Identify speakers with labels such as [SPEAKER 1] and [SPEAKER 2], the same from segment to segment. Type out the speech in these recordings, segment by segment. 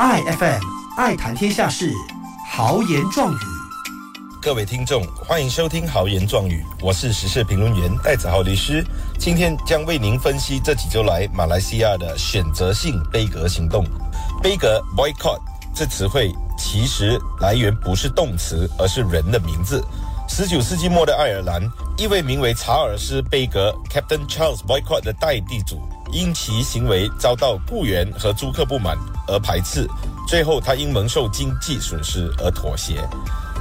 [SPEAKER 1] ，IFM 爱谈天下事，豪言壮语。
[SPEAKER 2] 各位听众，欢迎收听豪言壮语，我是时事评论员戴子豪律师，今天将为您分析这几周来马来西亚的选择性杯格行动。杯格 （boycott） 这词汇其实来源不是动词，而是人的名字。十九世纪末的爱尔兰，一位名为查尔斯·贝格 （Captain Charles Boycott） 的代地主，因其行为遭到雇员和租客不满而排斥，最后他因蒙受经济损失而妥协。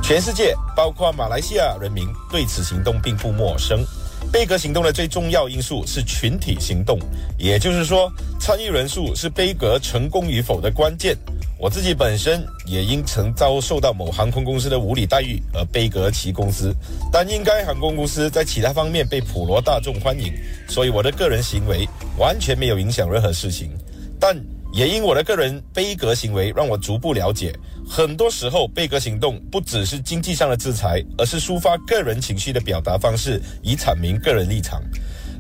[SPEAKER 2] 全世界，包括马来西亚人民，对此行动并不陌生。贝格行动的最重要因素是群体行动，也就是说，参与人数是贝格成功与否的关键。我自己本身也因曾遭受到某航空公司的无理待遇而悲革其公司，但因该航空公司在其他方面被普罗大众欢迎，所以我的个人行为完全没有影响任何事情。但也因我的个人悲革行为，让我逐步了解，很多时候悲革行动不只是经济上的制裁，而是抒发个人情绪的表达方式，以阐明个人立场。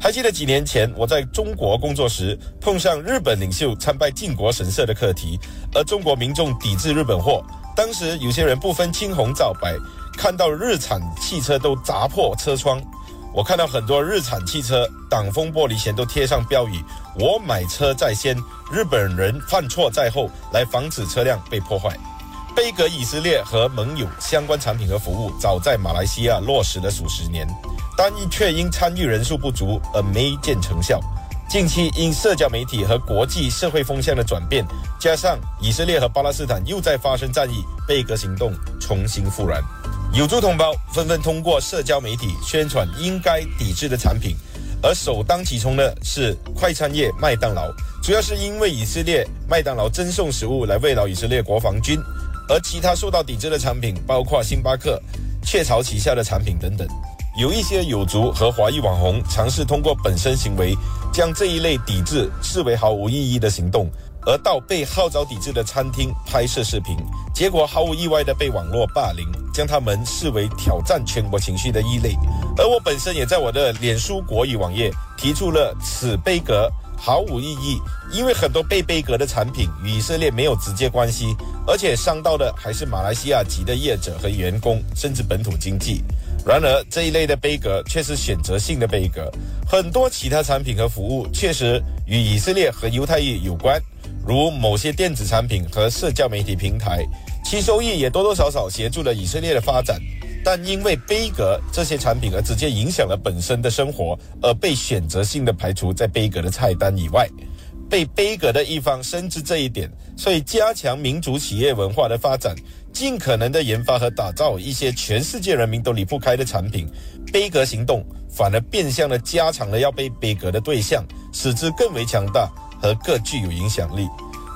[SPEAKER 2] 还记得几年前我在中国工作时，碰上日本领袖参拜靖国神社的课题，而中国民众抵制日本货。当时有些人不分青红皂白，看到日产汽车都砸破车窗。我看到很多日产汽车挡风玻璃前都贴上标语：“我买车在先，日本人犯错在后”，来防止车辆被破坏。贝格以色列和盟友相关产品和服务，早在马来西亚落实了数十年。但却因参与人数不足而没见成效。近期因社交媒体和国际社会风向的转变，加上以色列和巴勒斯坦又在发生战役，贝格行动重新复燃。有族同胞纷纷通过社交媒体宣传应该抵制的产品，而首当其冲的是快餐业麦当劳，主要是因为以色列麦当劳赠送食物来慰劳以色列国防军，而其他受到抵制的产品包括星巴克、雀巢旗下的产品等等。有一些有族和华裔网红尝试通过本身行为，将这一类抵制视为毫无意义的行动，而到被号召抵制的餐厅拍摄视频，结果毫无意外的被网络霸凌，将他们视为挑战全国情绪的异类。而我本身也在我的脸书国语网页提出了此杯格毫无意义，因为很多被杯格的产品与以色列没有直接关系，而且伤到的还是马来西亚籍的业者和员工，甚至本土经济。然而，这一类的杯格却是选择性的杯格，很多其他产品和服务确实与以色列和犹太裔有关，如某些电子产品和社交媒体平台，其收益也多多少少协助了以色列的发展。但因为杯格这些产品而直接影响了本身的生活，而被选择性的排除在杯格的菜单以外。被杯格的一方深知这一点，所以加强民族企业文化的发展。尽可能的研发和打造一些全世界人民都离不开的产品，杯格行动反而变相的加强了要被杯格的对象，使之更为强大和更具有影响力。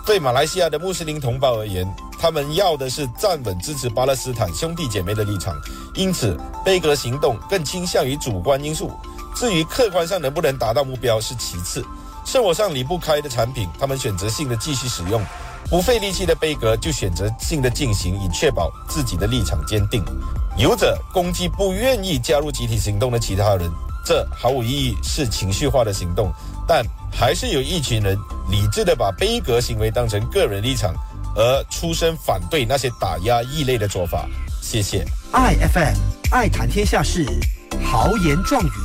[SPEAKER 2] 对马来西亚的穆斯林同胞而言，他们要的是站稳支持巴勒斯坦兄弟姐妹的立场，因此杯格行动更倾向于主观因素。至于客观上能不能达到目标是其次，生活上离不开的产品，他们选择性的继续使用。不费力气的杯格就选择性的进行，以确保自己的立场坚定。有者攻击不愿意加入集体行动的其他人，这毫无意义，是情绪化的行动。但还是有一群人理智的把杯格行为当成个人立场，而出声反对那些打压异类的做法。谢谢。
[SPEAKER 1] I F M 爱谈天下事，豪言壮语。